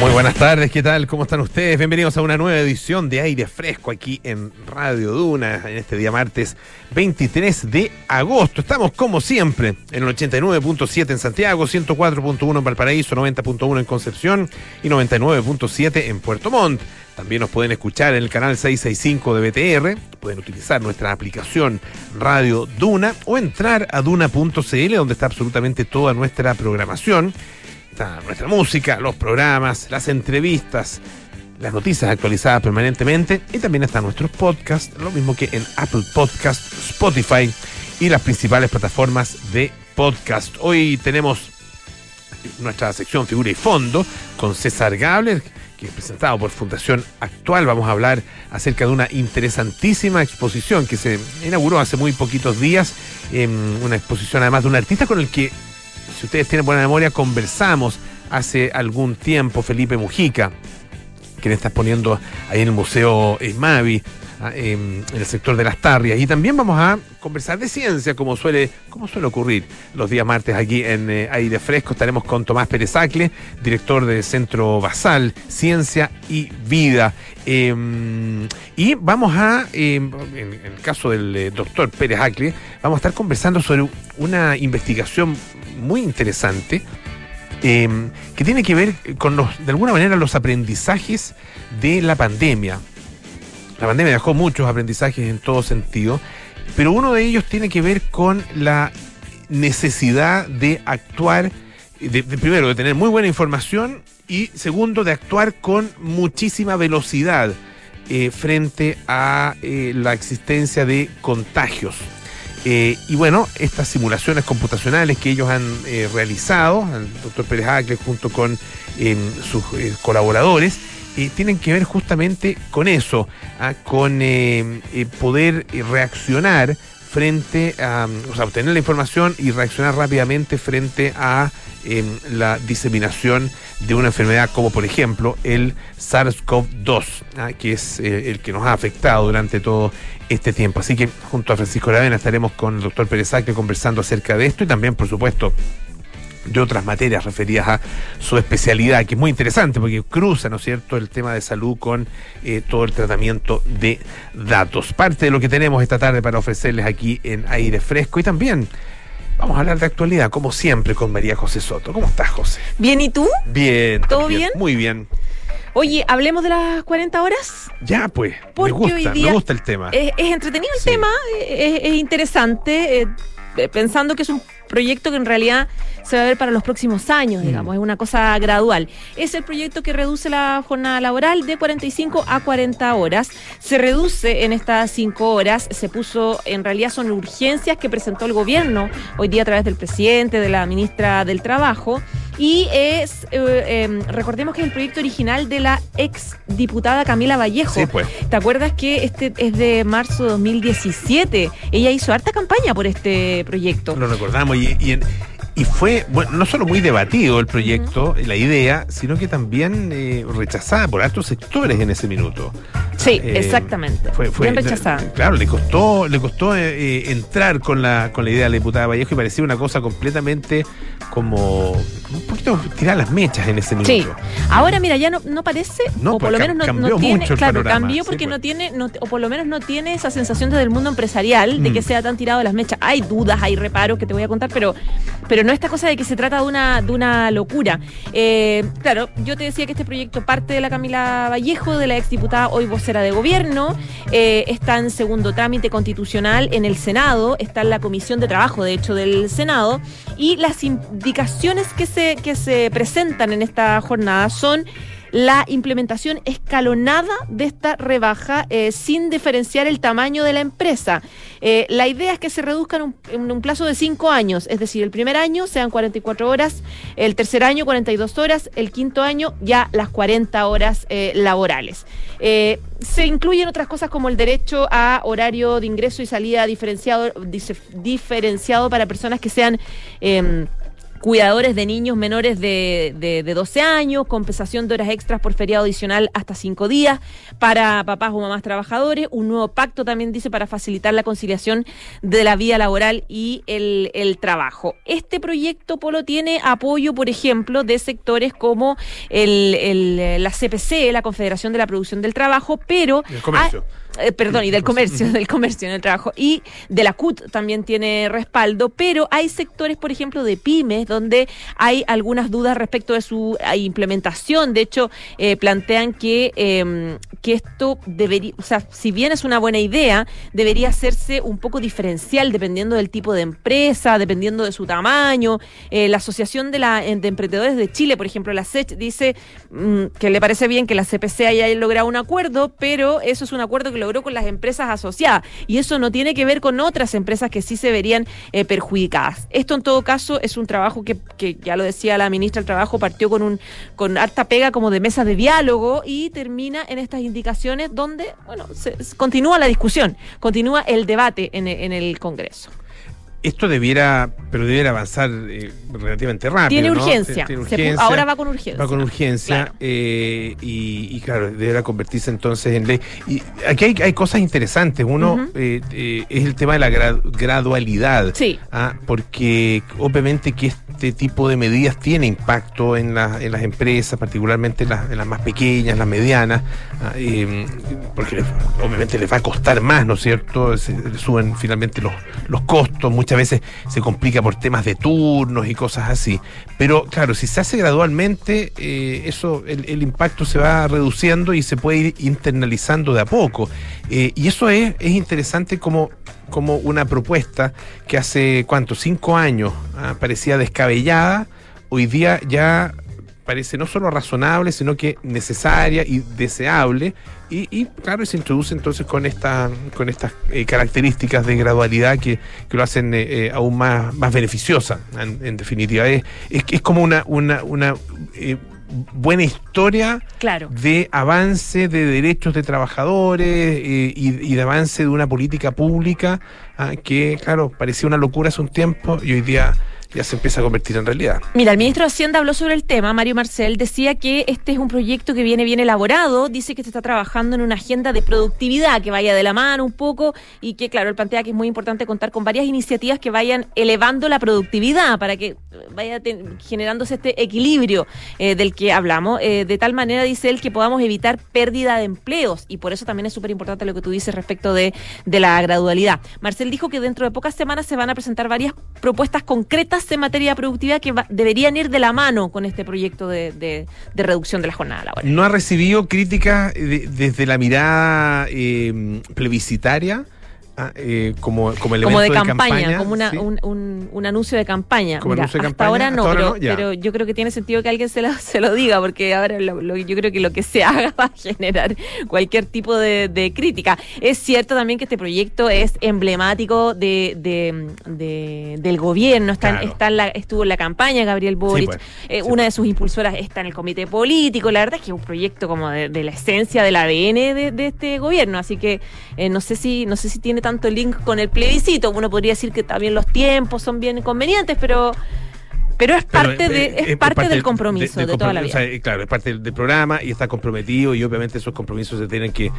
Muy buenas tardes, ¿qué tal? ¿Cómo están ustedes? Bienvenidos a una nueva edición de Aire Fresco aquí en Radio Duna, en este día martes 23 de agosto. Estamos como siempre en el 89.7 en Santiago, 104.1 en Valparaíso, 90.1 en Concepción y 99.7 en Puerto Montt. También nos pueden escuchar en el canal 665 de BTR, pueden utilizar nuestra aplicación Radio Duna o entrar a duna.cl donde está absolutamente toda nuestra programación nuestra música, los programas, las entrevistas, las noticias actualizadas permanentemente y también están nuestros podcasts, lo mismo que en Apple Podcast, Spotify y las principales plataformas de podcast. Hoy tenemos nuestra sección Figura y Fondo con César Gabler, que es presentado por Fundación Actual. Vamos a hablar acerca de una interesantísima exposición que se inauguró hace muy poquitos días, una exposición además de un artista con el que si ustedes tienen buena memoria, conversamos hace algún tiempo, Felipe Mujica, quien está exponiendo ahí en el Museo Mavi, ah, en el sector de las Tarrias. Y también vamos a conversar de ciencia, como suele, como suele ocurrir los días martes aquí en eh, Aire Fresco. Estaremos con Tomás Pérez Acle, director del Centro Basal, Ciencia y Vida. Em, y vamos a, em, en, el caso del eh, doctor Pérez Acle, vamos a estar conversando sobre una investigación muy interesante em, que tiene que ver con los, de alguna manera, los aprendizajes de la pandemia. La pandemia dejó muchos aprendizajes en todo sentido, pero uno de ellos tiene que ver con la necesidad de actuar, de, primero, de tener muy buena información y segundo, de actuar con muchísima velocidad eh, frente a eh, la existencia de contagios. Eh, y bueno, estas simulaciones computacionales que ellos han eh, realizado, el doctor Pérez Acle junto con em, sus eh, colaboradores, tienen que ver justamente con eso, ¿ah? con em, poder reaccionar frente a, o sea, obtener la información y reaccionar rápidamente frente a em, la diseminación de una enfermedad como por ejemplo el SARS-CoV-2, ¿ah? que es el que nos ha afectado durante todo este tiempo. Así que junto a Francisco Lavena estaremos con el doctor Pérez Acre conversando acerca de esto y también, por supuesto, de otras materias referidas a su especialidad, que es muy interesante porque cruza, ¿no es cierto?, el tema de salud con eh, todo el tratamiento de datos. Parte de lo que tenemos esta tarde para ofrecerles aquí en Aire Fresco y también vamos a hablar de actualidad, como siempre, con María José Soto. ¿Cómo estás, José? Bien, ¿y tú? Bien. ¿Todo bien? Muy bien. Oye, hablemos de las 40 horas. Ya, pues. me gusta, me gusta el tema. Es, entretenido el tema, es, interesante, eh, pensando que es un proyecto que en realidad se va a ver para los próximos años, mm. digamos, es una cosa gradual. Es el proyecto que reduce la jornada laboral de 45 a 40 horas. Se reduce en estas 5 horas, se puso, en realidad son urgencias que presentó el gobierno hoy día a través del presidente, de la ministra del Trabajo. Y es, eh, em, recordemos que es el proyecto original de la ex diputada Camila Vallejo. Sí, pues. ¿Te acuerdas que este es de marzo de 2017? Ella hizo harta campaña por este proyecto. Lo recordamos y, fue, bueno, no solo muy debatido el proyecto, la idea, sino que también eh, rechazada por altos sectores en ese minuto. Sí, eh, exactamente. Fue, Bien rechazada. Claro, le costó, le costó eh, entrar con la, con la idea de la diputada Vallejo y parecía una cosa completamente como un poquito tirar las mechas en ese minuto. Sí. Ahora, mira, ya no, no parece, no, o por pues lo menos no, tiene, claro, cambió porque pues. no tiene, o por lo menos no tiene esa sensación desde el mundo empresarial de que mm. sea tan tirado las mechas. Hay dudas, hay reparos que te voy a contar, pero, pero no esta cosa de que se trata de una, de una locura. Eh, claro, yo te decía que este proyecto parte de la Camila Vallejo, de la exdiputada, hoy de gobierno, eh, está en segundo trámite constitucional en el Senado, está en la Comisión de Trabajo, de hecho, del Senado, y las indicaciones que se, que se presentan en esta jornada son la implementación escalonada de esta rebaja eh, sin diferenciar el tamaño de la empresa. Eh, la idea es que se reduzcan en un plazo de cinco años, es decir, el primer año sean 44 horas, el tercer año 42 horas, el quinto año ya las 40 horas eh, laborales. se incluyen otras cosas como el derecho a horario de ingreso y salida diferenciado, diferenciado para personas que sean em, cuidadores de niños menores de, de, de 12 años, compensación de horas extras por feriado adicional hasta cinco días para papás o mamás trabajadores, un nuevo pacto también dice para facilitar la conciliación de la vida laboral y el, el trabajo. Este proyecto, Polo, tiene apoyo, por ejemplo, de sectores como el, el, la CPC, la Confederación de la Producción del Trabajo, pero... El comercio. Eh, perdón, y del comercio, del comercio en el trabajo. Y de la CUT también tiene respaldo, pero hay sectores, por ejemplo, de pymes, donde hay algunas dudas respecto de su implementación. De hecho, eh, plantean que, eh, que esto debería, o sea, si bien es una buena idea, debería hacerse un poco diferencial dependiendo del tipo de empresa, dependiendo de su tamaño. Eh, la Asociación de, la, de Emprendedores de Chile, por ejemplo, la SECH, dice mmm, que le parece bien que la CPC haya logrado un acuerdo, pero eso es un acuerdo que logró con las empresas asociadas. Y eso no tiene que ver con otras empresas que sí se verían eh, perjudicadas. Esto en todo caso es un trabajo que, que, ya lo decía la ministra del Trabajo, partió con un con harta pega como de mesas de diálogo y termina en estas indicaciones donde, bueno, se continúa la discusión, continúa el debate en, en el Congreso esto debiera, pero debiera avanzar eh, relativamente rápido. Tiene ¿no? urgencia. Tiene urgencia. ahora va con urgencia. Va con urgencia Claro. eh, y, y, claro, deberá convertirse entonces en ley. Y aquí hay, hay cosas interesantes. Uno Ujú. eh, eh, es el tema de la gra- gradualidad. Sí. Ah, porque obviamente que este tipo de medidas tiene impacto en, la- en las empresas, particularmente en las, en las más pequeñas, las medianas, ah, eh, porque obviamente les va a costar más, ¿no es cierto? Se, suben finalmente los, los costos, muchas veces se complica por temas de turnos y cosas así. Pero claro, si se hace gradualmente, eh, eso, el, el impacto se va reduciendo y se puede ir internalizando de a poco. Eh, y eso es, es interesante como, como una propuesta que hace, ¿cuánto? Cinco años ah, parecía descabellada, hoy día ya parece no solo razonable, sino que necesaria y deseable. Y, y, claro, se introduce entonces con esta, con estas eh, características de gradualidad que, que lo hacen eh, eh, aún más, más beneficiosa, en, en definitiva. Es, es, es como una, una, una eh, buena historia Claro. de avance de derechos de trabajadores eh, y, y de avance de una política pública ah, que, claro, parecía una locura hace un tiempo y hoy día ya se empieza a convertir en realidad. Mira, el ministro de Hacienda habló sobre el tema, Mario Marcel, decía que este es un proyecto que viene bien elaborado, dice que se está trabajando en una agenda de productividad que vaya de la mano un poco y que, claro, él plantea que es muy importante contar con varias iniciativas que vayan elevando la productividad para que vaya generándose este equilibrio eh, del que hablamos, eh, de tal manera, dice él, que podamos evitar pérdida de empleos y por eso también es súper importante lo que tú dices respecto de, de la gradualidad. Marcel dijo que dentro de pocas semanas se van a presentar varias propuestas concretas en materia de productividad que va- deberían ir de la mano con este proyecto de, reducción de la jornada laboral. No ha recibido críticas de- desde la mirada eh, plebiscitaria ah, eh, como, como elemento Como de, campaña, como una, ¿sí? un, un- un anuncio de campaña. Como Mira, anuncio de hasta campaña, ahora no, hasta ahora pero, no, pero yo creo que tiene sentido que alguien se lo, se lo diga, porque ahora lo- lo- yo creo que lo que se haga va a generar cualquier tipo de, de crítica. Es cierto también que este proyecto es emblemático de, de- de- del gobierno, está, Claro. está en la- estuvo en la campaña Gabriel Boric, pues, eh, sí, una pues. de sus impulsoras está en el comité político, la verdad es que es un proyecto como de, de la esencia del ADN de, de este gobierno, así que eh, no sé si no sé si tiene tanto link con el plebiscito, uno podría decir que también los tiempos son bien convenientes, pero pero es Pero, parte de es parte del compromiso de, toda la vida. o sea, claro, es parte del, programa y está comprometido y obviamente esos compromisos se tienen que,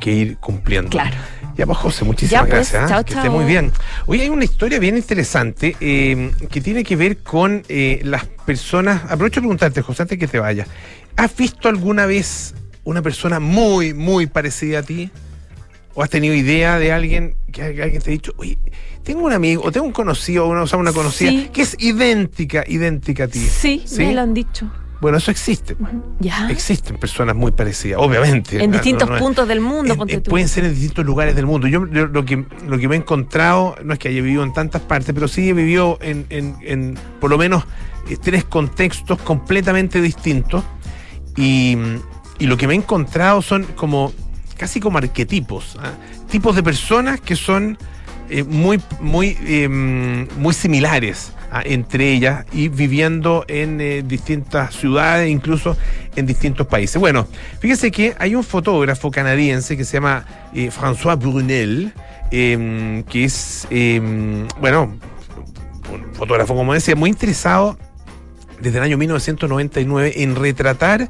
que ir cumpliendo. Claro. Ya pues José, muchísimas Ya, pues, gracias. ¿ah? chao, que chao. esté muy bien. Hoy hay una historia bien interesante eh, que tiene que ver con eh, las personas. Aprovecho de preguntarte, José, antes que te vayas. ¿Has visto alguna vez una persona muy, muy parecida a ti? ¿O has tenido idea de alguien que alguien te ha dicho, oye, tengo un amigo o tengo un conocido o una, una conocida Sí. que es idéntica, idéntica a ti? Sí, ¿Sí? me lo han dicho. Bueno, eso existe. pues. Ya. Existen personas muy parecidas, obviamente. En No, distintos no, no es- puntos del mundo, en- en- pueden ser en distintos lugares del mundo. Yo, yo lo, que, lo que me he encontrado, no es que haya vivido en tantas partes, pero sí he vivido en, en- en por lo menos eh, tres contextos completamente distintos. Y, y lo que me he encontrado son como casi como arquetipos, ¿ah? tipos de personas que son eh, muy, muy, eh, muy similares ah, entre ellas y viviendo en eh, distintas ciudades, incluso en distintos países. Bueno, fíjese que hay un fotógrafo canadiense que se llama eh, François Brunel, eh, que es, eh, bueno, un fotógrafo, como decía, muy interesado desde el año 1999 en retratar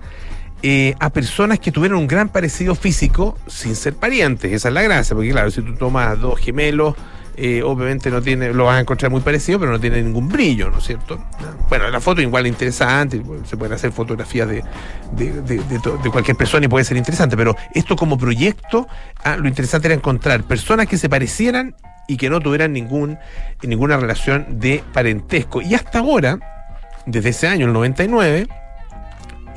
eh, a personas que tuvieron un gran parecido físico sin ser parientes. Esa es la gracia, porque claro, si tú tomas dos gemelos, eh, obviamente no tiene, lo vas a encontrar muy parecido, pero no tiene ningún brillo, ¿no es cierto? Bueno, la foto igual es interesante, se pueden hacer fotografías de, de, cualquier persona y puede ser interesante, pero esto como proyecto, ah, lo interesante era encontrar personas que se parecieran y que no tuvieran ningún, ninguna relación de parentesco. Y hasta ahora, desde ese año, el 99,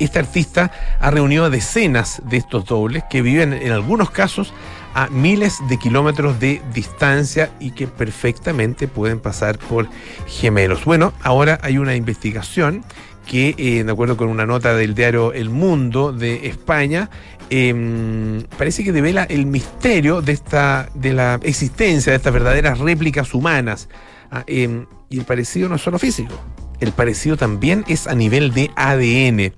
este artista ha reunido a decenas de estos dobles que viven en algunos casos a miles de kilómetros de distancia y que perfectamente pueden pasar por gemelos. Bueno, ahora hay una investigación que, eh, de acuerdo con una nota del diario El Mundo de España, em, parece que devela el misterio de, esta, de la existencia de estas verdaderas réplicas humanas. Ah, em, y el parecido no es solo físico, el parecido también es a nivel de ADN.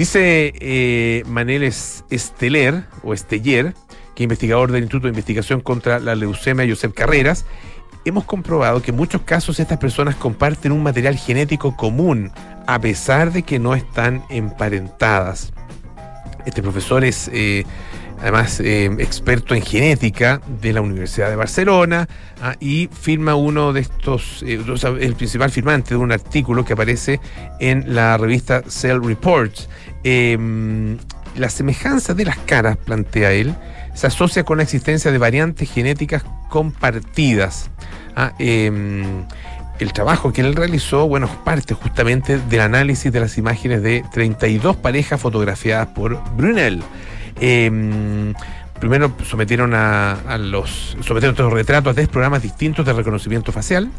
Dice eh, Manel Esteler, o Esteller, que es investigador del Instituto de Investigación contra la Leucemia Josep Carreras, hemos comprobado que en muchos casos estas personas comparten un material genético común, a pesar de que no están emparentadas. Este profesor es eh, además eh, experto en genética de la Universidad de Barcelona, ah, y firma uno de estos, eh, el principal firmante de un artículo que aparece en la revista Cell Reports. Em, la semejanza de las caras, plantea él, se asocia con la existencia de variantes genéticas compartidas. Ah, em, el trabajo que él realizó, bueno, parte justamente del análisis de las imágenes de 32 parejas fotografiadas por Brunel. Em, primero sometieron a, los sometieron estos retratos a tres programas distintos de reconocimiento facial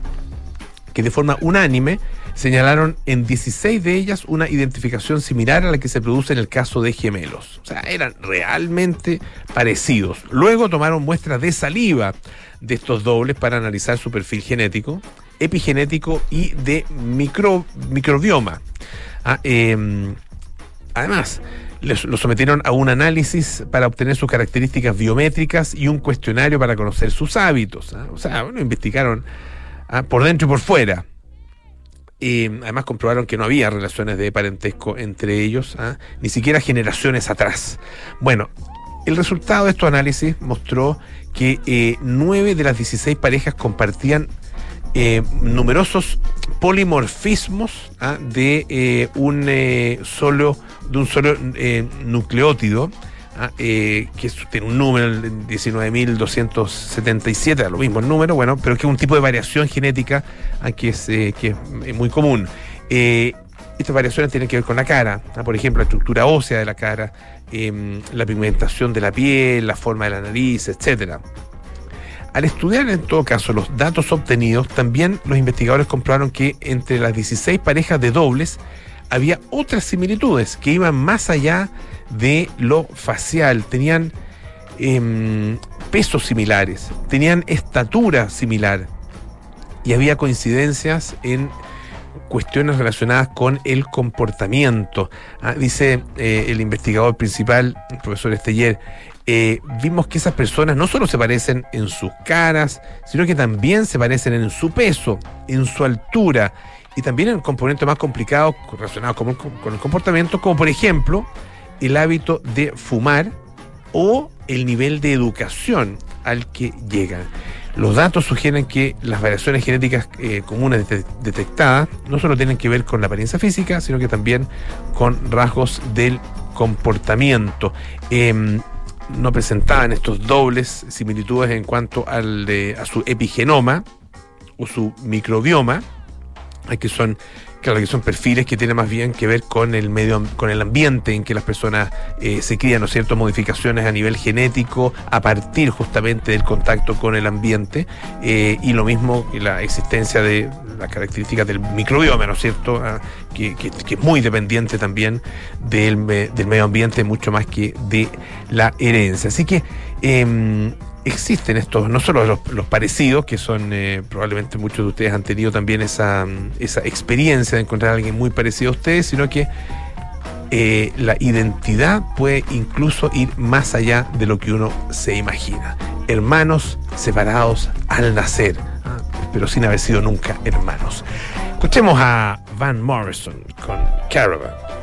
que de forma unánime señalaron en 16 de ellas una identificación similar a la que se produce en el caso de gemelos. O sea, eran realmente parecidos. Luego tomaron muestras de saliva de estos dobles para analizar su perfil genético, epigenético y de micro, microbioma. Ah, em, además, lo sometieron a un análisis para obtener sus características biométricas y un cuestionario para conocer sus hábitos. ¿ah? O sea, bueno, investigaron ¿ah? por dentro y por fuera. Y además comprobaron que no había relaciones de parentesco entre ellos, ¿ah? ni siquiera generaciones atrás. Bueno, el resultado de estos análisis mostró que eh, nueve de las 16 parejas compartían eh, numerosos polimorfismos ¿ah? de eh, un eh, solo de un solo nucleótido ¿ah? que tiene un número 19.277 lo mismo el número bueno pero que es un tipo de variación genética ¿ah? que es que es muy común estas variaciones tienen que ver con la cara, por ejemplo, la estructura ósea de la cara, em, la pigmentación de la piel, la forma de la nariz, etcétera. Al estudiar en todo caso los datos obtenidos, también los investigadores comprobaron que entre las 16 parejas de dobles había otras similitudes que iban más allá de lo facial, tenían em, pesos similares, tenían estatura similar y había coincidencias en cuestiones relacionadas con el comportamiento. Ah, dice eh, el investigador principal, el profesor Esteller, eh, vimos que esas personas no solo se parecen en sus caras, sino que también se parecen en su peso, en su altura y también en componentes más complicados relacionados con, el comportamiento, como por ejemplo el hábito de fumar o el nivel de educación al que llegan. Los datos sugieren que las variaciones genéticas eh, comunes detectadas no solo tienen que ver con la apariencia física, sino que también con rasgos del comportamiento. Em, no presentaban estos dobles similitudes en cuanto al de, a su epigenoma o su microbioma, que son Claro, que son perfiles que tienen más bien que ver con el medio, con el ambiente en que las personas eh, se crían, ¿no es cierto? Modificaciones a nivel genético a partir justamente del contacto con el ambiente eh, y lo mismo la existencia de las características del microbioma, ¿no es cierto? Ah, que, es muy dependiente también del, del medio ambiente, mucho más que de la herencia. Así que eh, existen estos, no solo los, parecidos, que son eh, probablemente muchos de ustedes han tenido también esa, esa, experiencia de encontrar a alguien muy parecido a ustedes, sino que eh, la identidad puede incluso ir más allá de lo que uno se imagina. Hermanos separados al nacer, ah, pero sin haber sido nunca hermanos. Escuchemos a Van Morrison con Caravan.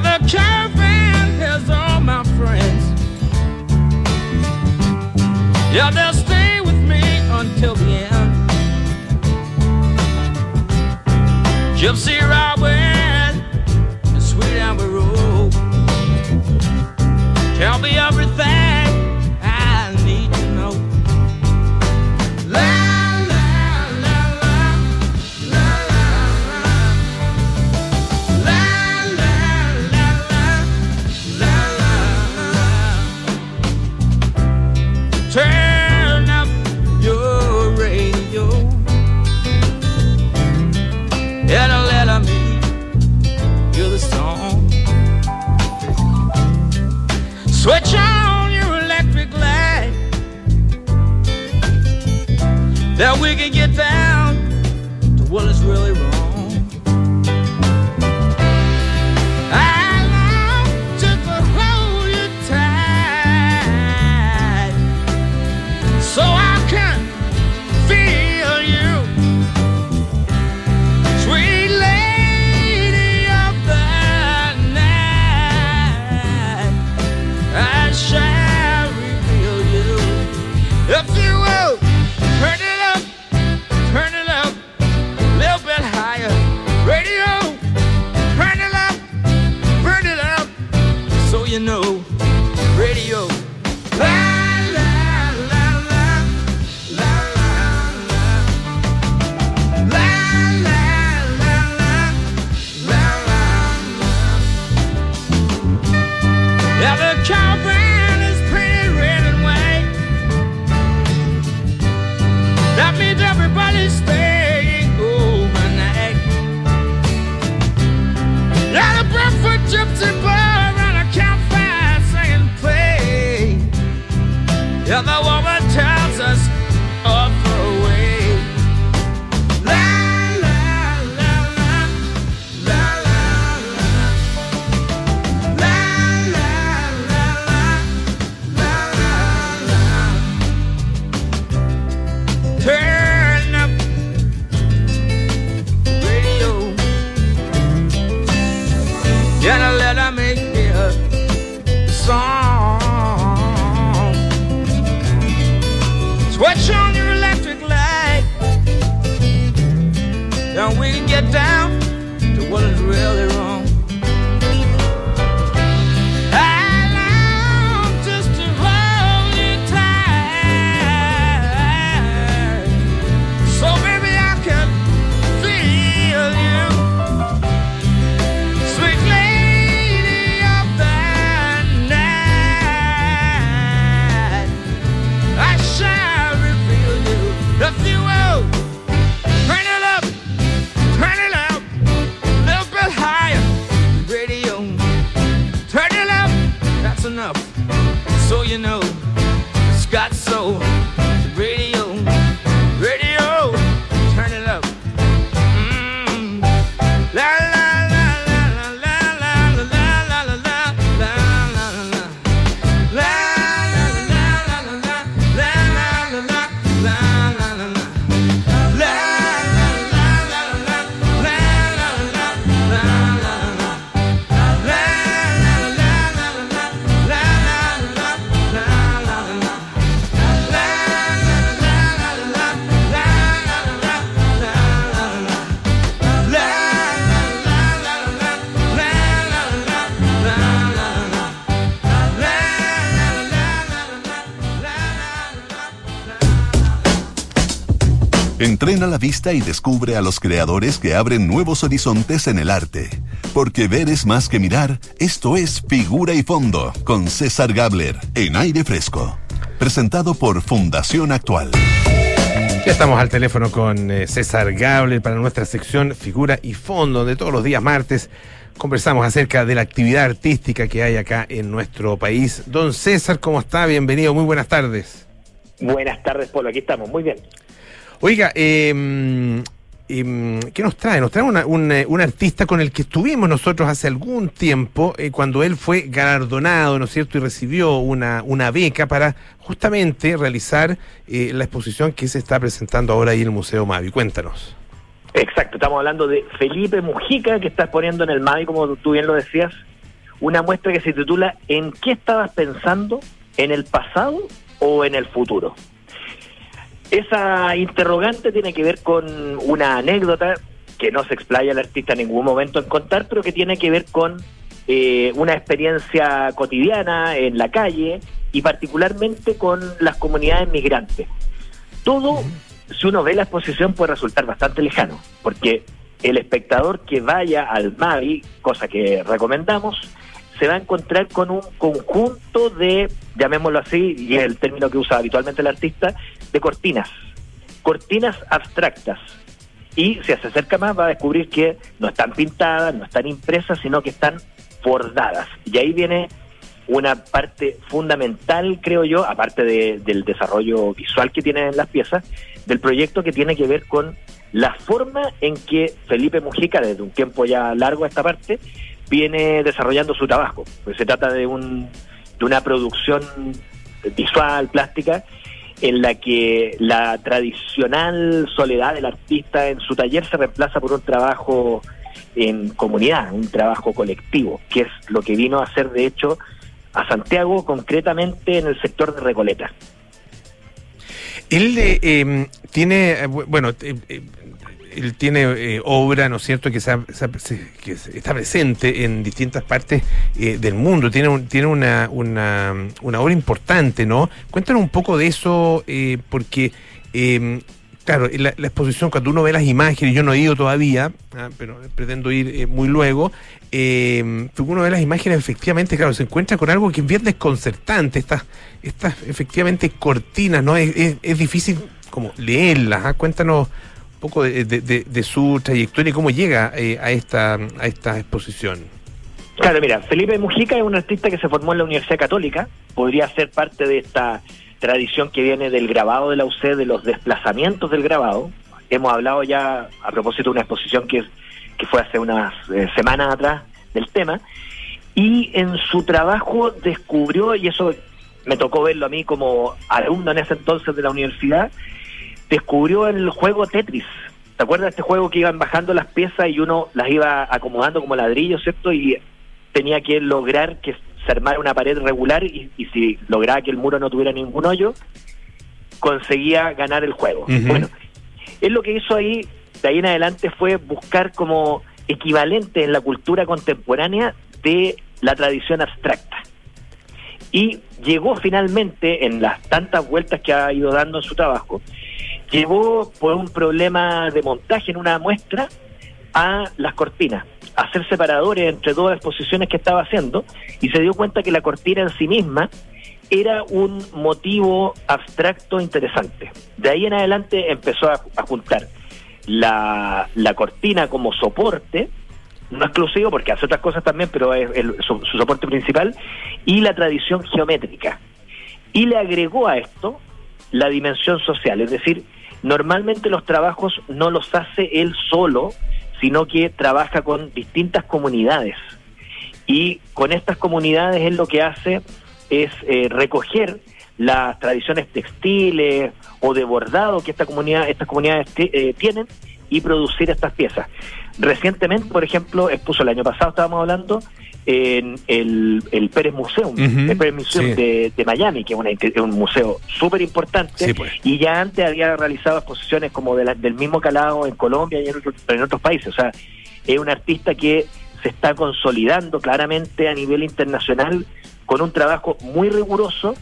the caravan has all my friends. Yeah, they'll stay with me until the end. Gypsy Robin and Sweet Amber Road. Tell me up. know it's got so la vista y descubre a los creadores que abren nuevos horizontes en el arte. Porque ver es más que mirar, esto es Figura y Fondo, con César Gabler, en aire fresco. Presentado por Fundación Actual. Ya estamos al teléfono con eh, César Gabler para nuestra sección Figura y Fondo, donde todos los días martes conversamos acerca de la actividad artística que hay acá en nuestro país. Don César, ¿cómo está? Bienvenido, muy buenas tardes. Buenas tardes, Polo. Aquí estamos. Muy bien. Oiga, eh, eh, ¿qué nos trae? Nos trae un, eh, un artista con el que estuvimos nosotros hace algún tiempo, eh, cuando él fue galardonado, ¿no es cierto? Y recibió una, una beca para justamente realizar eh, la exposición que se está presentando ahora ahí en el Museo Mavi. Cuéntanos. Exacto. Estamos hablando de Felipe Mujica, que está exponiendo en el MAVI, como tú bien lo decías, una muestra que se titula ¿En qué estabas pensando? ¿En el pasado o en el futuro? Esa interrogante tiene que ver con una anécdota que no se explaya el artista en ningún momento en contar, pero que tiene que ver con eh, una experiencia cotidiana en la calle y particularmente con las comunidades migrantes. Todo, si uno ve la exposición, puede resultar bastante lejano, porque el espectador que vaya al MAVI, cosa que recomendamos, se va a encontrar con un conjunto de, llamémoslo así, y es el término que usa habitualmente el artista, de cortinas, cortinas abstractas. Y si se acerca más va a descubrir que no están pintadas, no están impresas, sino que están bordadas. Y ahí viene una parte fundamental, creo yo, aparte de- del desarrollo visual que tienen las piezas, del proyecto que tiene que ver con la forma en que Felipe Mujica, desde un tiempo ya largo a esta parte, viene desarrollando su trabajo. Pues se trata de, un, de una producción visual, plástica, en la que la tradicional soledad del artista en su taller se reemplaza por un trabajo en comunidad, un trabajo colectivo, que es lo que vino a hacer de hecho a Santiago, concretamente en el sector de Recoleta. Él eh, eh, tiene, eh, bu- bueno, eh, eh, él tiene eh, obra, ¿no es cierto?, que, se ha- está presente en distintas partes eh, del mundo. Tiene, un- tiene una, una, obra importante, ¿no? Cuéntanos un poco de eso, eh, porque, eh, claro, la, exposición, cuando uno ve las imágenes, yo no he ido todavía, ah, pero pretendo ir muy luego, pero uno ve las imágenes, efectivamente, claro, se encuentra con algo que es bien desconcertante, estas, estas efectivamente cortinas, ¿no? Es, difícil como leerlas, ¿ah? Cuéntanos poco de, de- de- su trayectoria y cómo llega eh, a, esta, a esta exposición. Claro, mira, Felipe Mujica es un artista que se formó en la Universidad Católica, podría ser parte de esta tradición que viene del grabado de la UC, de los desplazamientos del grabado. Hemos hablado ya a propósito de una exposición que, que fue hace unas eh, semanas atrás del tema, y en su trabajo descubrió, y eso me tocó verlo a mí como alumno en ese entonces de la universidad, descubrió el juego Tetris. ¿Te acuerdas de este juego que iban bajando las piezas y uno las iba acomodando como ladrillos, ¿cierto? Y tenía que lograr que se armara una pared regular y, y si lograba que el muro no tuviera ningún hoyo, conseguía ganar el juego. Bueno, él lo que hizo ahí, de ahí en adelante, fue buscar como equivalente en la cultura contemporánea de la tradición abstracta. Y llegó finalmente, en las tantas vueltas que ha ido dando en su trabajo, llegó por un problema de montaje en una muestra a las cortinas, a hacer separadores entre dos exposiciones que estaba haciendo y se dio cuenta que la cortina en sí misma era un motivo abstracto interesante. De ahí en adelante empezó a, a juntar la, la cortina como soporte, no exclusivo porque hace otras cosas también, pero es el- su, su soporte principal, y la tradición geométrica. Y le agregó a esto la dimensión social, es decir, normalmente los trabajos no los hace él solo, sino que trabaja con distintas comunidades. Y con estas comunidades él lo que hace es eh, recoger las tradiciones textiles o de bordado que esta comunidad, estas comunidades eh, tienen y producir estas piezas. Recientemente, por ejemplo, expuso el año pasado, estábamos hablando, en el, el Pérez Museum, el Pérez Museum sí. de, de Miami, que es, una- es un museo súper importante, Sí, pues. y ya antes había realizado exposiciones como de la- del mismo calado en Colombia y en, otro- en otros países. O sea, es un artista que se está consolidando claramente a nivel internacional con un trabajo muy riguroso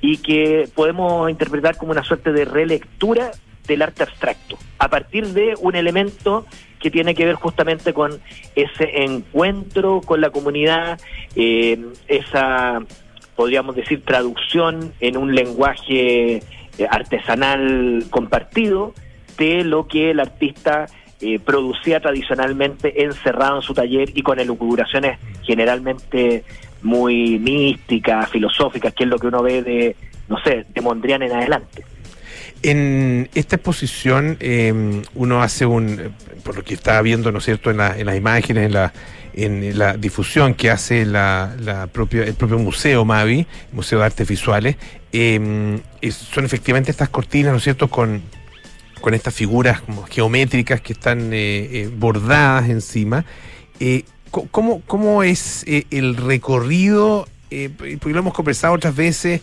y que podemos interpretar como una suerte de relectura del arte abstracto, a partir de un elemento que tiene que ver justamente con ese encuentro con la comunidad, eh, esa, podríamos decir, traducción en un lenguaje eh, artesanal compartido de lo que el artista eh, producía tradicionalmente encerrado en su taller y con elucubraciones generalmente muy místicas, filosóficas, que es lo que uno ve de, no sé, de Mondrian en adelante. En esta exposición eh, uno hace un, por lo que estaba viendo, ¿no es cierto?, en, la- en las imágenes, en la, en la difusión que hace la, la propia, el propio museo Mavi, Museo de Artes Visuales, es- son efectivamente estas cortinas, ¿no es cierto?, con, con estas figuras geométricas que están eh, eh, bordadas encima. Eh, ¿cómo, ¿Cómo es el recorrido? Porque lo hemos conversado otras veces,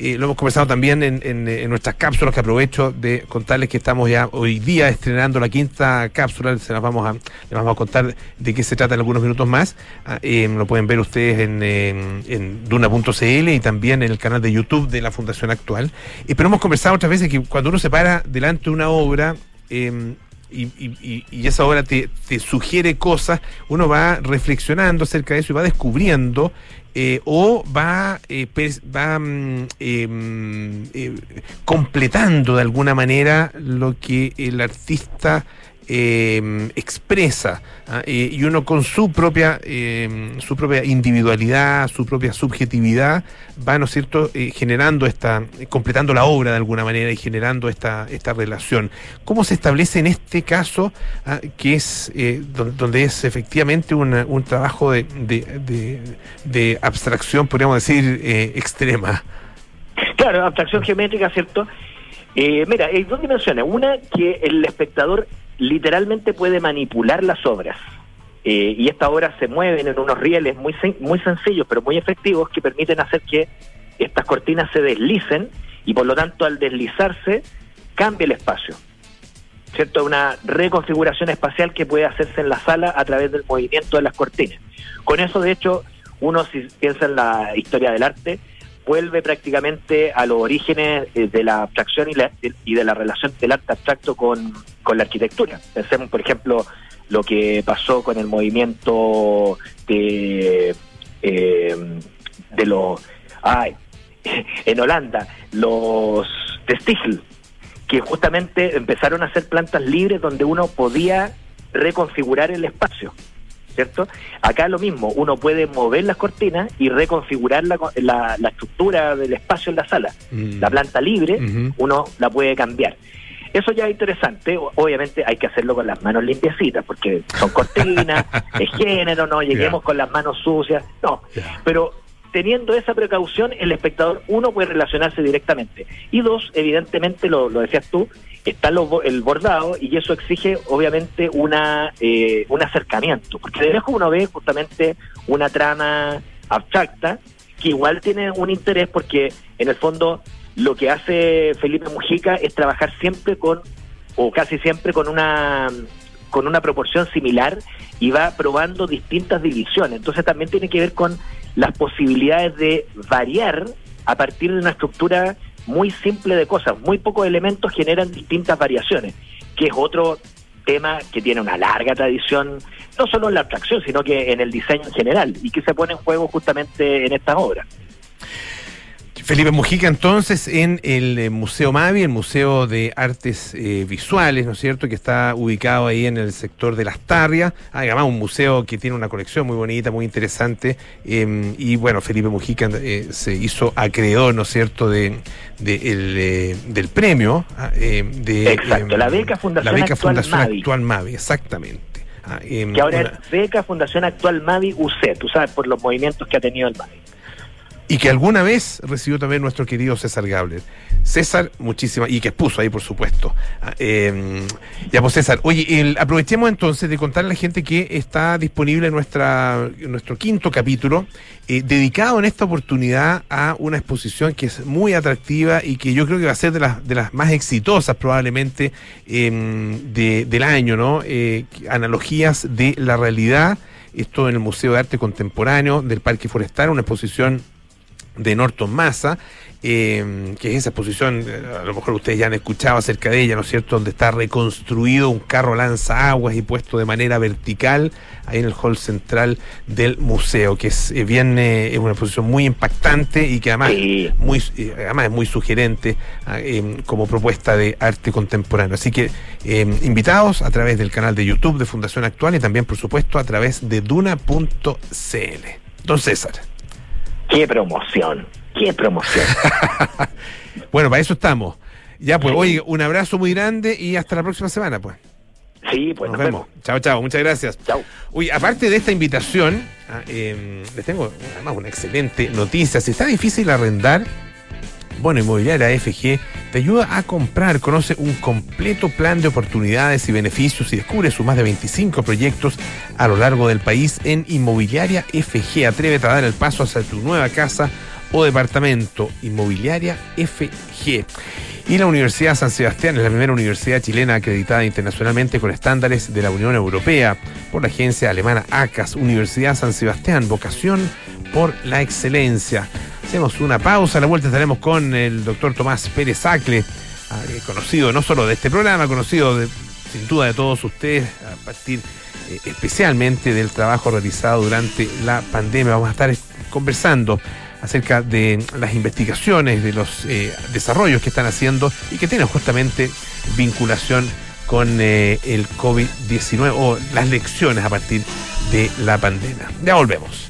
lo hemos conversado también en, nuestras cápsulas, que aprovecho de contarles que estamos ya hoy día estrenando la quinta cápsula, se las vamos a, les vamos a contar de qué se trata en algunos minutos más. Ah, lo pueden ver ustedes en, duna.cl y también en el canal de YouTube de la Fundación Actual. Eh, pero hemos conversado otras veces que cuando uno se para delante de una obra, eh, y, esa obra te, te sugiere cosas, uno va reflexionando acerca de eso y va descubriendo eh, o va, eh, va mm, mm, eh, completando de alguna manera lo que el artista eh, expresa ¿ah? Y uno con su propia eh, su propia individualidad su propia subjetividad va no es cierto Eh, generando esta completando la obra de alguna manera y generando esta esta relación cómo se establece en este caso ah, que es eh, don- donde es efectivamente una- un trabajo de, de, de- abstracción podríamos decir eh, extrema Claro, abstracción geométrica, ¿cierto? Mira, hay dos dimensiones. Una, que el espectador literalmente puede manipular las obras. Eh, y estas obras se mueven en unos rieles muy, muy sencillos, pero muy efectivos, que permiten hacer que estas cortinas se deslicen y por lo tanto al deslizarse cambia el espacio. ¿Cierto? Una reconfiguración espacial que puede hacerse en la sala a través del movimiento de las cortinas. Con eso, de hecho, uno si piensa en la historia del arte, vuelve prácticamente a los orígenes eh, de la abstracción y, la- y de la relación del arte abstracto con, con la arquitectura. Pensemos, por ejemplo, lo que pasó con el movimiento de, eh, de los... Ay, en Holanda, los testigel, que justamente empezaron a hacer plantas libres donde uno podía reconfigurar el espacio. ¿Cierto? Acá lo mismo, uno puede mover las cortinas y reconfigurar la, la- la estructura del espacio en la sala. Mm. La planta libre, uno la puede cambiar. Eso ya es interesante, obviamente hay que hacerlo con las manos limpiecitas, porque son cortinas, es género, no lleguemos con las manos sucias, no. Pero teniendo esa precaución, el espectador, uno, puede relacionarse directamente. Y dos, evidentemente, lo, lo decías tú, está lo el bordado y eso exige, obviamente, una eh, un acercamiento. Porque de lejos uno ve justamente una trama abstracta que igual tiene un interés porque, en el fondo, lo que hace Felipe Mujica es trabajar siempre con, o casi siempre con una con una proporción similar y va probando distintas divisiones. Entonces también tiene que ver con las posibilidades de variar a partir de una estructura muy simple de cosas. Muy pocos elementos generan distintas variaciones, que es otro tema que tiene una larga tradición, no solo en la abstracción, sino que en el diseño en general, y que se pone en juego justamente en estas obras. Felipe Mujica, entonces, en el eh, Museo Mavi, el Museo de Artes eh, Visuales, ¿no es cierto?, que está ubicado ahí en el sector de Las Tarrias. Ah, además, un museo que tiene una colección muy bonita, muy interesante. eh, y bueno, Felipe Mujica eh, se hizo acreedor, ¿no es cierto?, de, de el, eh, del premio. ah, de, Exacto, la beca Fundación La beca Actual Fundación Mavi. Actual Mavi, exactamente. Ah, em, Que ahora una- es Beca Fundación Actual Mavi UC, tú sabes, por los movimientos que ha tenido el Mavi. Y que alguna vez recibió también nuestro querido César Gabler. César, muchísimas, y que expuso ahí, por supuesto. Ah, eh, ya, pues César, oye, aprovechemos entonces de contarle a la gente que está disponible nuestra, nuestro quinto capítulo, eh, dedicado en esta oportunidad a una exposición que es muy atractiva y que yo creo que va a ser de las, de las más exitosas probablemente eh, de- del año, ¿no? Eh, analogías de la realidad, esto en el Museo de Arte Contemporáneo del Parque Forestal, una exposición de Norton Massa, eh, que es esa exposición, eh, a lo mejor ustedes ya han escuchado acerca de ella, ¿no es cierto?, donde está reconstruido un carro lanzaguas y puesto de manera vertical ahí en el hall central del museo, que es eh, bien, eh, es una exposición muy impactante y que además, Sí. muy, eh, además es muy sugerente ah, eh, como propuesta de arte contemporáneo. Así que eh, invitados a través del canal de YouTube de Fundación Actual y también, por supuesto, a través de duna.cl. Don César. Qué promoción, qué promoción. Bueno, para eso estamos. Ya, pues, oye, un abrazo muy grande y hasta la próxima semana, pues. Sí, pues nos, vemos. Chao, chao. Muchas gracias. Chao. Uy, aparte de esta invitación, ah, eh, les tengo además una excelente noticia. Si está difícil arrendar, bueno, Inmobiliaria FG te ayuda a comprar. Conoce un completo plan de oportunidades y beneficios y descubre sus más de 25 proyectos a lo largo del país en Inmobiliaria FG. Atrévete a dar el paso hacia tu nueva casa o departamento. Inmobiliaria FG. Y la Universidad San Sebastián es la primera universidad chilena acreditada internacionalmente con estándares de la Unión Europea por la agencia alemana ACAS. Universidad San Sebastián, vocación por la excelencia. Hacemos una pausa, a la vuelta estaremos con el doctor Tomás Pérez Acle, ah, conocido no solo de este programa, conocido sin duda de todos ustedes a partir eh, especialmente del trabajo realizado durante la pandemia. Vamos a estar conversando acerca de las investigaciones, de los eh, desarrollos que están haciendo y que tienen justamente vinculación con eh, el COVID-19 o las lecciones a partir de la pandemia. Ya volvemos.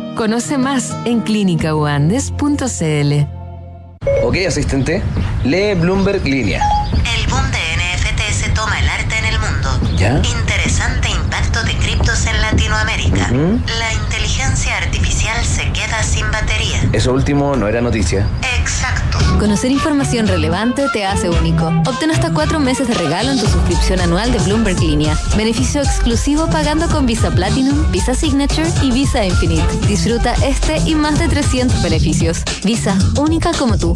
Conoce más en clínicauandes.cl. Ok, asistente, lee Bloomberg Línea. El boom de NFT se toma el arte en el mundo. ¿Ya? Interesante impacto de criptos en Latinoamérica. La inteligencia artificial se queda sin batería. Eso último no era noticia. Conocer información relevante te hace único. Obtén hasta cuatro meses de regalo en tu suscripción anual de Bloomberg Línea. Beneficio exclusivo pagando con Visa Platinum, Visa Signature y Visa Infinite. Disfruta este y más de 300 beneficios. Visa, única como tú.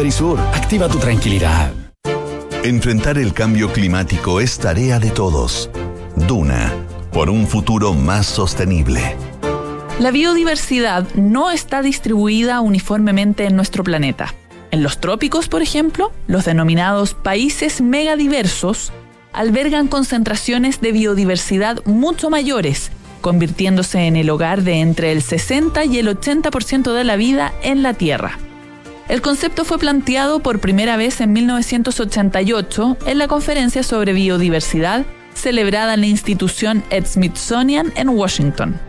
Verisur, activa tu tranquilidad. Enfrentar el cambio climático es tarea de todos. Duna, por un futuro más sostenible. La biodiversidad no está distribuida uniformemente en nuestro planeta. En los trópicos, por ejemplo, los denominados países megadiversos albergan concentraciones de biodiversidad mucho mayores, convirtiéndose en el hogar de entre el 60 y el 80% de la vida en la Tierra. El concepto fue planteado por primera vez en 1988 en la conferencia sobre biodiversidad celebrada en la institución Smithsonian en Washington.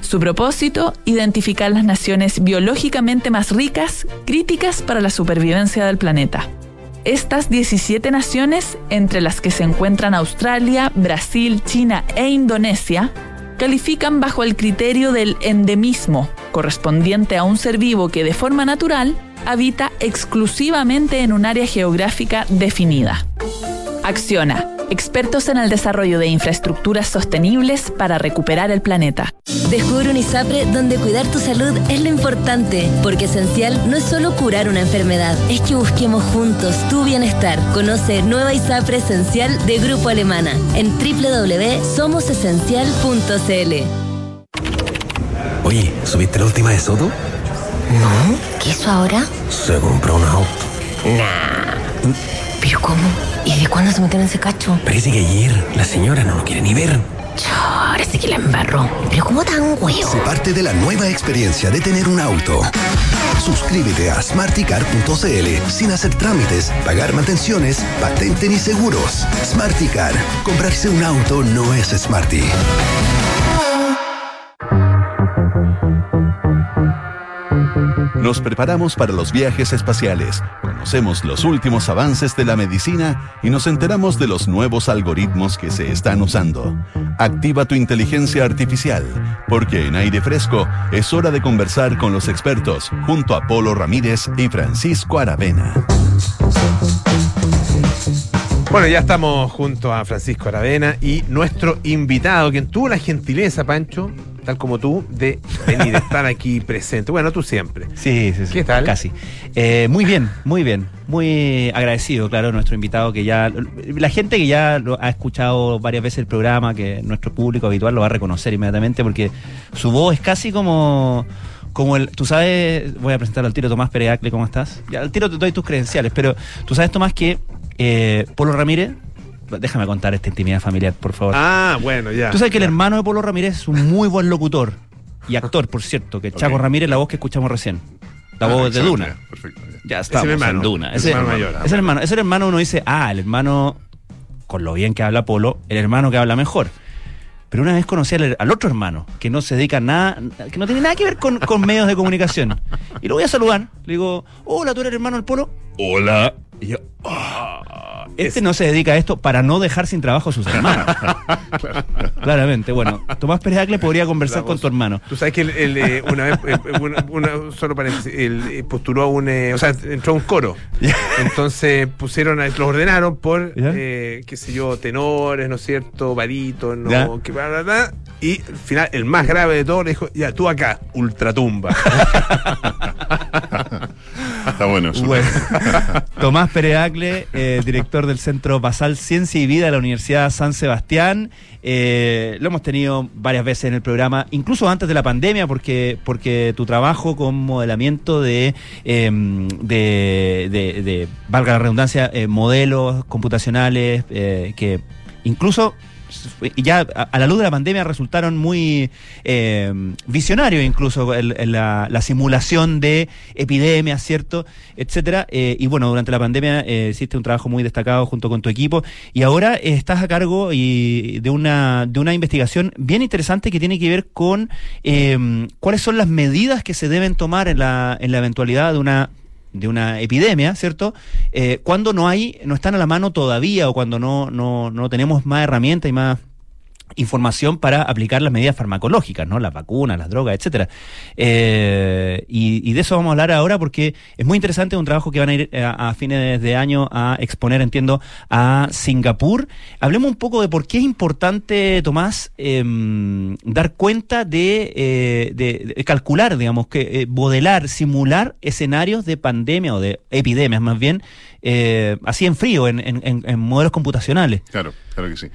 Su propósito, identificar las naciones biológicamente más ricas, críticas para la supervivencia del planeta. Estas 17 naciones, entre las que se encuentran Australia, Brasil, China e Indonesia, califican bajo el criterio del endemismo, correspondiente a un ser vivo que de forma natural habita exclusivamente en un área geográfica definida. Acciona, expertos en el desarrollo de infraestructuras sostenibles para recuperar el planeta. Descubre un ISAPRE donde cuidar tu salud es lo importante, porque esencial no es solo curar una enfermedad, es que busquemos juntos tu bienestar. Conoce Nueva ISAPRE Esencial de Grupo Alemana en www.somosesencial.cl. Oye, ¿subiste la última de Soto? No, ¿qué hizo ahora? Se compró un auto. Nah. ¿Pero cómo? ¿Y de cuándo se metieron en ese cacho? Parece que ayer la señora no lo quiere ni ver. Ahora sí que la embarró. ¿Pero cómo tan huevo? Se parte de la nueva experiencia de tener un auto. Suscríbete a smarticar.cl sin hacer trámites, pagar mantenciones, patente ni seguros. Smarticar. Comprarse un auto no es smarty. Nos preparamos para los viajes espaciales, conocemos los últimos avances de la medicina y nos enteramos de los nuevos algoritmos que se están usando. Activa tu inteligencia artificial, porque en aire fresco es hora de conversar con los expertos junto a Polo Ramírez y Francisco Aravena. Bueno, ya estamos junto a Francisco Aravena y nuestro invitado, quien tuvo la gentileza, Pancho, tal como tú, de venir, estar aquí presente. Bueno, tú siempre. Sí, sí, sí. ¿Qué tal? Casi. Eh, muy bien, muy bien. Muy agradecido, claro, a nuestro invitado que ya. La gente que ya lo ha escuchado varias veces el programa, que nuestro público habitual lo va a reconocer inmediatamente porque su voz es casi como. Como el, tú sabes, voy a presentar al tiro Tomás Pereacle, ¿cómo estás? Ya, al tiro te doy tus credenciales, pero tú sabes, Tomás, que eh, Polo Ramírez, déjame contar esta intimidad familiar, por favor. Ah, bueno, ya. Tú sabes que ya. el hermano de Polo Ramírez es un muy buen locutor y actor, por cierto, que Chaco Ramírez, la voz que escuchamos recién. La Ah, voz de Duna. ya, perfecto, ya. Ya Es estamos el hermano, en Duna. es Ese el hermano mayor, ah, ese hermano, uno dice, ah, el hermano, con lo bien que habla Polo, el hermano que habla mejor. Pero una vez conocí al, al otro hermano, que no se dedica a nada, que no tiene nada que ver con, con medios de comunicación. Y lo voy a saludar. Le digo, hola, ¿tú eres hermano del Polo? Hola. Y yo, "Ah". Este no se dedica a esto para no dejar sin trabajo a sus hermanos. Claramente, bueno, Tomás Pérez Acle podría conversar con tu hermano. Tú sabes que él, él, eh, una vez, eh, una, una- solo paréntesis, él eh, postuló a un, eh, o sea, entró a un coro. Entonces pusieron, a, los ordenaron por, eh, qué sé yo, tenores, ¿no es cierto? Baritos, Ya. ¿no? Que bla, bla, bla. Y al final, el más grave de todo le dijo, ya, tú acá, ultratumba. Bueno. Tomás Pereacle, eh, director del Centro Basal Ciencia y Vida de la Universidad San Sebastián. Eh, lo hemos tenido varias veces en el programa, incluso antes de la pandemia, porque, porque tu trabajo con modelamiento de, eh, de, de- valga la redundancia, eh, modelos computacionales que incluso ya a, la luz de la pandemia resultaron muy eh, visionarios incluso el- la, la simulación de epidemias, ¿cierto? Etcétera. Eh, y bueno, durante la pandemia eh, hiciste un trabajo muy destacado junto con tu equipo y ahora eh, estás a cargo y de una, de una investigación bien interesante que tiene que ver con eh, cuáles son las medidas que se deben tomar en la, en la eventualidad de una de una epidemia, ¿cierto? Eh, cuando no hay, no están a la mano todavía o cuando no, no, no tenemos más herramientas y más información para aplicar las medidas farmacológicas, ¿no? Las vacunas, las drogas, etcétera. Eh, y, y de eso vamos a hablar ahora porque es muy interesante un trabajo que van a ir eh, a, fines de año a exponer, entiendo, a Singapur. Hablemos un poco de por qué es importante, Tomás, em, dar cuenta de, eh, de- de calcular, digamos, que eh, modelar, simular escenarios de pandemia o de epidemias más bien, eh, así en frío, en- en- en modelos computacionales. Claro. Claro que sí.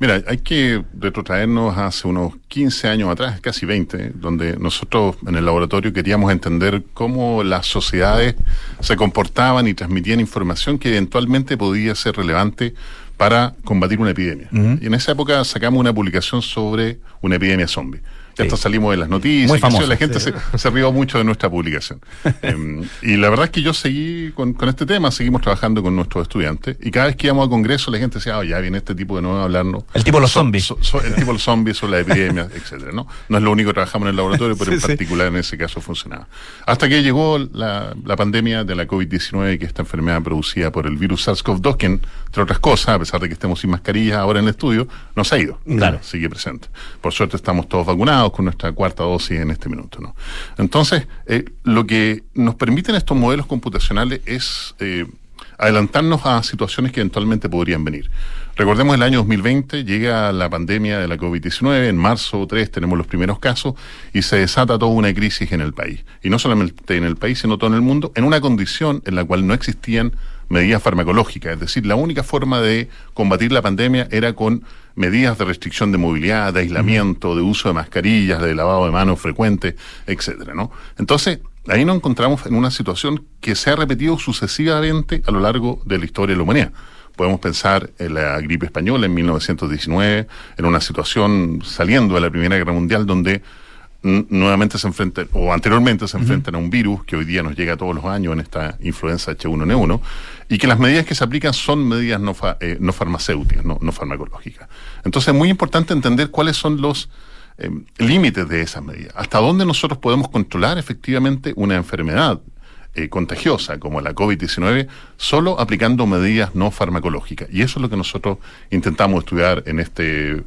Mira, hay que retrotraernos hace unos 15 años atrás, casi 20, donde nosotros en el laboratorio queríamos entender cómo las sociedades se comportaban y transmitían información que eventualmente podía ser relevante para combatir una epidemia. Y en esa época sacamos una publicación sobre una epidemia zombie. Ya hasta salimos de las noticias, Muy famoso, la gente se, se rió mucho de nuestra publicación. Em, y la verdad es que yo seguí con, con este tema, seguimos trabajando con nuestros estudiantes, y cada vez que íbamos a congreso la gente decía, oh, ya viene este tipo de nuevo a hablarnos. El tipo de los So- zombies. so- so- el tipo de los zombies, sobre la epidemia, etcétera, ¿no? No es lo único que trabajamos en el laboratorio, pero Sí, en sí. particular en ese caso funcionaba. Hasta que llegó la, la pandemia de la COVID-19, que es esta enfermedad producida por el virus SARS-CoV-2, que entre otras cosas, a pesar de que estemos sin mascarillas ahora en el estudio, no se ha ido. Claro. Sigue presente. Por suerte estamos todos vacunados con nuestra cuarta dosis en este minuto, ¿no? Entonces, eh, lo que nos permiten estos modelos computacionales es eh, adelantarnos a situaciones que eventualmente podrían venir. Recordemos el año 2020, llega la pandemia de la COVID-19, en marzo 3 tenemos los primeros casos y se desata toda una crisis en el país. Y no solamente en el país, sino todo en el mundo, en una condición en la cual no existían medidas farmacológicas. Es decir, la única forma de combatir la pandemia era con medidas de restricción de movilidad, de aislamiento, de uso de mascarillas, de lavado de manos frecuente, etcétera, ¿no? Entonces, ahí nos encontramos en una situación que se ha repetido sucesivamente a lo largo de la historia de la humanidad. Podemos pensar en la gripe española en 1919, en una situación saliendo de la Primera Guerra Mundial donde nuevamente se enfrentan, o anteriormente se enfrentan a un virus que hoy día nos llega todos los años en esta influenza H1N1, y que las medidas que se aplican son medidas no, fa- eh, no farmacéuticas, no, no farmacológicas. Entonces es muy importante entender cuáles son los eh, límites de esas medidas, hasta dónde nosotros podemos controlar efectivamente una enfermedad eh, contagiosa como la COVID-19 solo aplicando medidas no farmacológicas. Y eso es lo que nosotros intentamos estudiar en este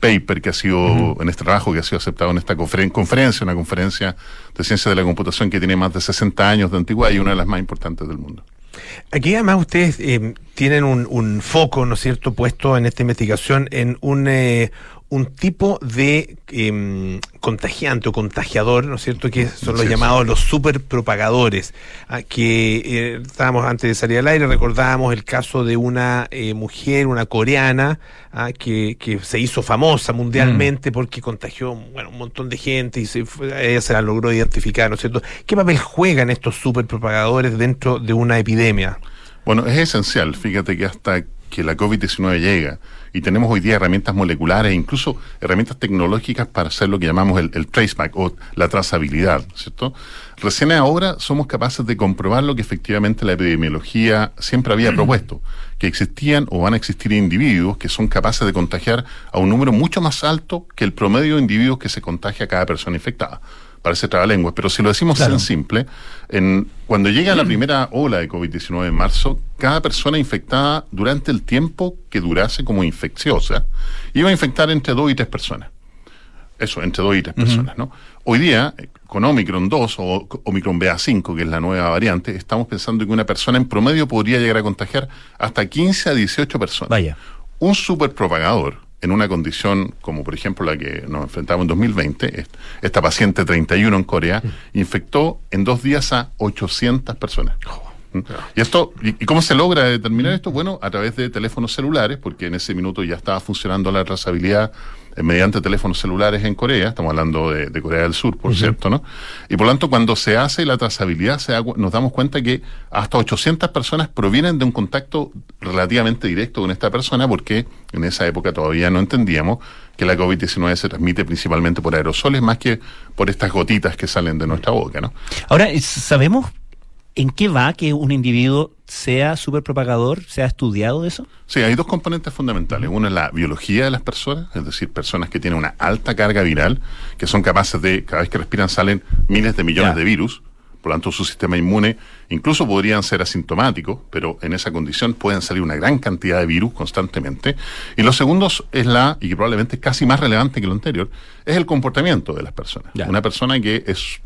paper que ha sido, en este trabajo que ha sido aceptado en esta conferen- conferencia, una conferencia de ciencia de la computación que tiene más de 60 años de antigüedad y una de las más importantes del mundo. Aquí además ustedes eh, tienen un, un foco, ¿no es cierto?, puesto en esta investigación en un, eh, un tipo de em, contagiante o contagiador, ¿no es cierto?, que son los Sí, llamados los superpropagadores, ah, que eh, estábamos antes de salir al aire, recordábamos el caso de una eh, mujer, una coreana, ah, que, que se hizo famosa mundialmente porque contagió bueno, un montón de gente y se ella se la logró identificar, ¿no es cierto? ¿Qué papel juegan estos superpropagadores dentro de una epidemia? Bueno, es esencial. Fíjate que hasta que la COVID-19 llega y tenemos hoy día herramientas moleculares, incluso herramientas tecnológicas para hacer lo que llamamos el, el traceback o la trazabilidad, ¿cierto? Recién ahora somos capaces de comprobar lo que efectivamente la epidemiología siempre había propuesto, que existían o van a existir individuos que son capaces de contagiar a un número mucho más alto que el promedio de individuos que se contagia a cada persona infectada. Parece trabalenguas, pero si lo decimos Claro. en simple, en, cuando llega la primera ola de COVID-19 en marzo, cada persona infectada durante el tiempo que durase como infecciosa iba a infectar entre dos y tres personas. Eso, entre dos y tres personas, ¿no? Hoy día, con Omicron 2 o Omicron BA5, que es la nueva variante, estamos pensando que una persona en promedio podría llegar a contagiar hasta 15 a 18 personas. Vaya. Un superpropagador en una condición como por ejemplo la que nos enfrentamos en 2020, est- esta paciente 31 en Corea, infectó en dos días a 800 personas. ¿Mm? ¿Y esto y, cómo se logra determinar esto? Bueno, a través de teléfonos celulares, porque en ese minuto ya estaba funcionando la trazabilidad mediante teléfonos celulares en Corea, estamos hablando de, de Corea del Sur, por cierto, ¿no? Y por lo tanto, cuando se hace la trazabilidad, se da nos damos cuenta que hasta 800 personas provienen de un contacto relativamente directo con esta persona, porque en esa época todavía no entendíamos que la COVID-19 se transmite principalmente por aerosoles más que por estas gotitas que salen de nuestra boca, ¿no? Ahora, ¿sabemos en qué va que un individuo sea superpropagador? ¿Se ha estudiado eso? Sí, hay dos componentes fundamentales. Uno es la biología de las personas, es decir, personas que tienen una alta carga viral, que son capaces de, cada vez que respiran salen miles de millones Ya. de virus, por lo tanto su sistema inmune incluso podrían ser asintomáticos, pero en esa condición pueden salir una gran cantidad de virus constantemente. Y lo segundo es la, y que probablemente es casi más relevante que lo anterior, es el comportamiento de las personas. Una persona que es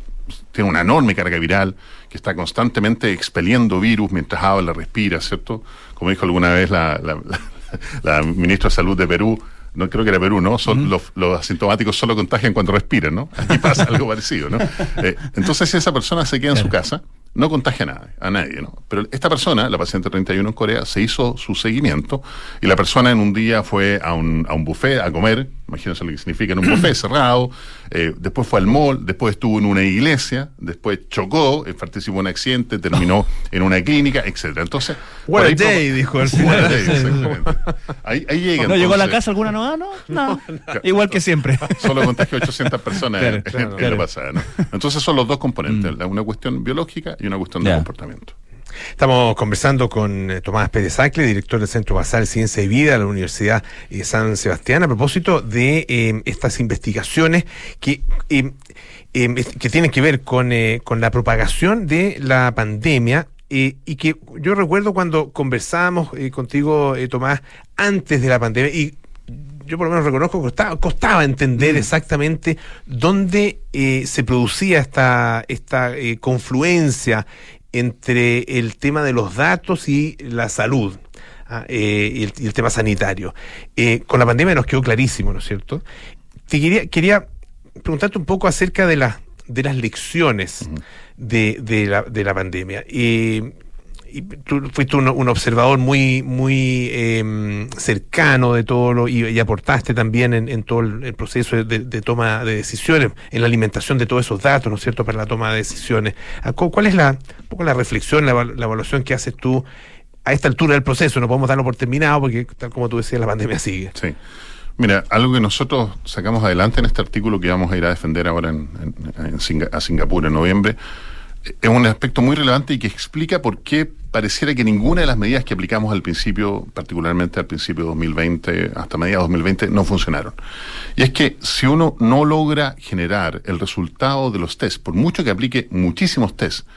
tiene una enorme carga viral, que está constantemente expeliendo virus mientras habla, respira, ¿cierto? Como dijo alguna vez la, la, la- la ministra de Salud de Perú, no creo que era Perú, ¿no? Son, los, los asintomáticos solo contagian cuando respiran, ¿no? Aquí pasa algo parecido, ¿no? Eh, entonces, si esa persona se queda en su casa, no contagia a nadie, a nadie, ¿no? Pero esta persona, la paciente 31 en Corea, se hizo su seguimiento y la persona en un día fue a un, a un buffet a comer, imagínense lo que significa en un buffet cerrado, eh, después fue al mall, después estuvo en una iglesia, después chocó, eh, participó en un accidente, terminó en una clínica, etcétera. Entonces, What a ahí day, dijo a final. day, exactamente. Ahí, ahí llega. ¿No llegó a la casa alguna nueva? No, no. Igual que siempre. Solo contagió 800 personas Claro, en, claro, en claro. la pasada. ¿no? Entonces son los dos componentes, la- una cuestión biológica y una cuestión de comportamiento. Estamos conversando con eh, Tomás Pérez Acle, director del Centro Basal Ciencia y Vida de la Universidad eh, San Sebastián, a propósito de eh, estas investigaciones que, eh, es- que tienen que ver con, eh, con la propagación de la pandemia. eh, y que yo recuerdo cuando conversábamos eh, contigo, eh, Tomás, antes de la pandemia, y yo por lo menos reconozco que costaba, costaba entender exactamente dónde eh, se producía esta, esta eh, confluencia entre el tema de los datos y la salud. ah, eh, y, el, y el tema sanitario. Eh, con la pandemia nos quedó clarísimo, ¿no es cierto? Te quería, quería preguntarte un poco acerca de, las de las lecciones de, de la, de la pandemia. Eh, y tú fuiste un, observador muy muy eh, cercano de todo lo y, aportaste también en, todo el, proceso de, toma de decisiones, en la alimentación de todos esos datos, ¿no es cierto?, para la toma de decisiones. Ah, cu- ¿Cuál es la, un poco la reflexión, la, eval- la evaluación que haces tú a esta altura del proceso? No podemos darlo por terminado porque, tal como tú decías, la pandemia sigue. Sí. Mira, algo que nosotros sacamos adelante en este artículo que vamos a ir a defender ahora en, a Singapur en noviembre, es un aspecto muy relevante y que explica por qué pareciera que ninguna de las medidas que aplicamos al principio, particularmente al principio de 2020, hasta mediados de 2020, no funcionaron. Y es que si uno no logra generar el resultado de los test, por mucho que aplique muchísimos test,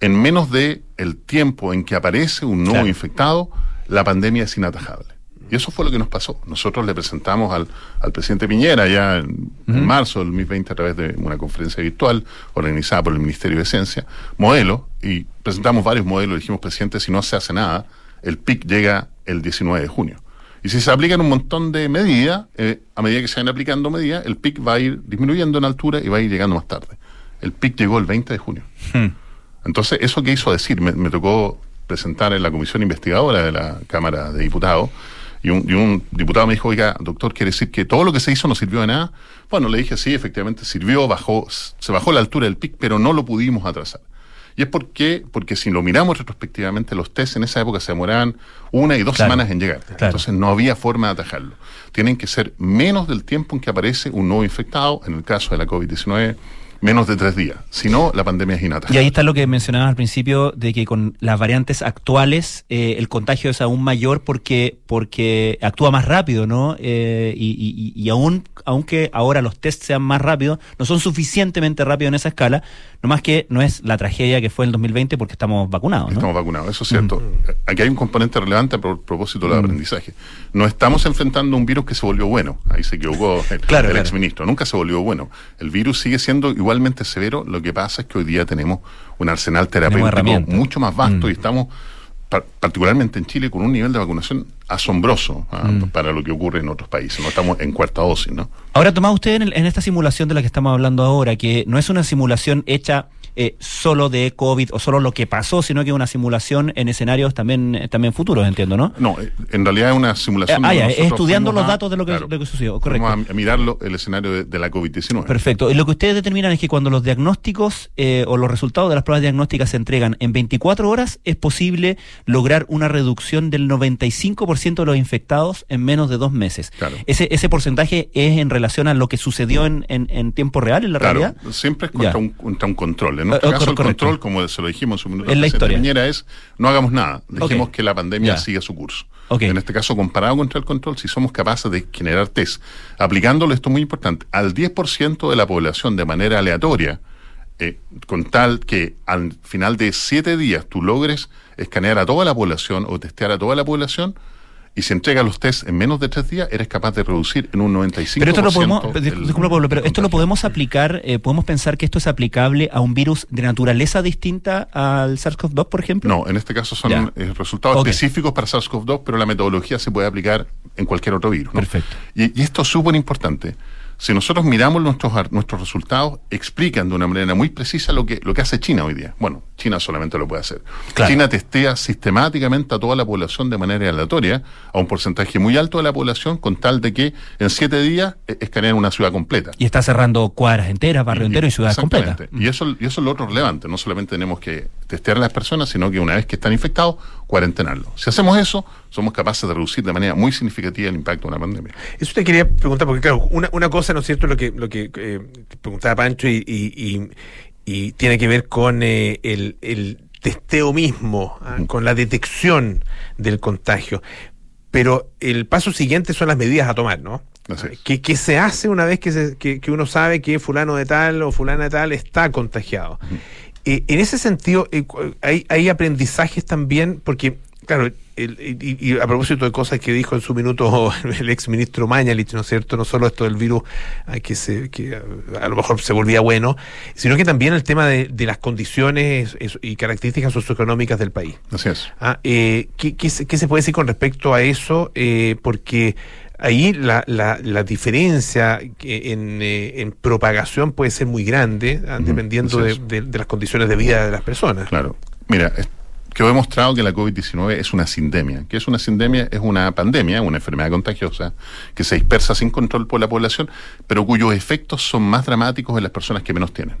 en menos de el tiempo en que aparece un nuevo Claro. infectado, la pandemia es inatajable. Y eso fue lo que nos pasó. Nosotros le presentamos al, al presidente Piñera ya en, marzo del 2020 a través de una conferencia virtual organizada por el Ministerio de Ciencia, modelo, y presentamos varios modelos. Dijimos, presidente, si no se hace nada, el PIC llega el 19 de junio. Y si se aplican un montón de medidas, eh, a medida que se van aplicando medidas, el PIC va a ir disminuyendo en altura y va a ir llegando más tarde. El PIC llegó el 20 de junio. Entonces, eso que hizo decir, me, me tocó presentar en la comisión investigadora de la Cámara de Diputados, y un, y un diputado me dijo, oiga, doctor, ¿quiere decir que todo lo que se hizo no sirvió de nada? Bueno, le dije, sí, efectivamente sirvió, bajó, se bajó la altura del pic, pero no lo pudimos atrasar. Y es porque, porque si lo miramos retrospectivamente, los test en esa época se demoraban una y dos Claro, semanas en llegar. claro. Entonces no había forma de atajarlo. Tienen que ser menos del tiempo en que aparece un nuevo infectado, en el caso de la COVID-19, menos de tres días. Si no, la pandemia es inatajable. Y ahí está lo que mencionabas al principio, de que con las variantes actuales eh, el contagio es aún mayor porque, porque actúa más rápido, ¿no? Eh, y, y- y aún, aunque ahora los test sean más rápidos, no son suficientemente rápidos en esa escala, nomás que no es la tragedia que fue el 2020 porque estamos vacunados, ¿no? Estamos vacunados, eso es cierto. Aquí hay un componente relevante a pro- propósito del aprendizaje. No estamos enfrentando un virus que se volvió bueno. Ahí se equivocó el, Claro, el claro. exministro. Nunca se volvió bueno. El virus sigue siendo igualmente severo. Lo que pasa es que hoy día tenemos un arsenal terapéutico mucho más vasto Mm. y estamos, par- particularmente en Chile, con un nivel de vacunación asombroso ah, Mm. para lo que ocurre en otros países. No estamos en cuarta dosis, ¿no? Ahora, Tomás, usted en, el- en esta simulación de la que estamos hablando ahora, que no es una simulación hecha eh, solo de COVID o solo lo que pasó, sino que es una simulación en escenarios también, eh, también futuros, entiendo, ¿no? No, eh, en realidad es una simulación. Eh, ah, ya, estudiando los a- datos de lo que, claro, lo que sucedió, correcto. a, a mirarlo el escenario de, de la COVID-19. Perfecto. Y lo que ustedes determinan es que cuando los diagnósticos eh, o los resultados de las pruebas diagnósticas se entregan en 24 horas, es posible lograr una reducción del 95% de los infectados en menos de dos meses. Claro. Ese, ese porcentaje es en relación a lo que sucedió en, en- en tiempo real, en la Claro, realidad. siempre es contra Ya. un, contra un control. En nuestro caso, el control, como se lo dijimos en su minuto, la historia. Piñera, es no hagamos nada. Dejemos que la pandemia Ya. siga su curso. En este caso, comparado contra el control, si somos capaces de generar test, aplicándolo, esto es muy importante, al 10% de la población de manera aleatoria, eh, con tal que al final de siete días tú logres escanear a toda la población o testear a toda la población, y si entregas los test en menos de tres días, eres capaz de reducir en un 95%. Pero esto lo podemos, dis- disculpa, Pablo, pero esto lo podemos aplicar, eh, podemos pensar que esto es aplicable a un virus de naturaleza distinta al SARS-CoV-2, por ejemplo. No, en este caso son eh, resultados específicos para SARS-CoV-2, pero la metodología se puede aplicar en cualquier otro virus. ¿no? Perfecto. Y, y esto es súper importante. Si nosotros miramos nuestros, nuestros resultados, explican de una manera muy precisa lo que, lo que hace China hoy día. Bueno, China solamente lo puede hacer. Claro. China testea sistemáticamente a toda la población de manera aleatoria, a un porcentaje muy alto de la población, con tal de que en siete días eh, escaneen una ciudad completa. Y está cerrando cuadras enteras, barrio entero y ciudades completas. Y eso, y eso es lo otro relevante. No solamente tenemos que testear a las personas, sino que una vez que están infectados, cuarentenarlos. Si hacemos eso, somos capaces de reducir de manera muy significativa el impacto de una pandemia. Eso te quería preguntar, porque claro, una, una cosa, ¿no es cierto?, lo que, lo que eh, preguntaba Pancho y, y- y- y tiene que ver con eh, el, el testeo mismo, ah, con la detección del contagio. Pero el paso siguiente son las medidas a tomar, ¿no? ¿Qué, qué se hace una vez que, se- que- que uno sabe que fulano de tal o fulana de tal está contagiado? Eh, en ese sentido, eh, hay, hay aprendizajes también, porque, claro, el- y, y a propósito de cosas que dijo en su minuto el ex ministro Mañalich, ¿no es cierto? No solo esto del virus, ah, que, se, que a, a lo mejor se volvía bueno, sino que también el tema de, de las condiciones es- y características socioeconómicas del país. Así es. Ah, eh, ¿qué, qué se, qué se puede decir con respecto a eso? Eh, porque ahí la, la, la diferencia que en, eh, en propagación puede ser muy grande, ah, dependiendo de, de- de las condiciones de vida de las personas. Claro. Mira, es- quedó demostrado que la COVID-19 es una sindemia. ¿Qué es una sindemia? Es una pandemia, una enfermedad contagiosa que se dispersa sin control por la población, pero cuyos efectos son más dramáticos en las personas que menos tienen.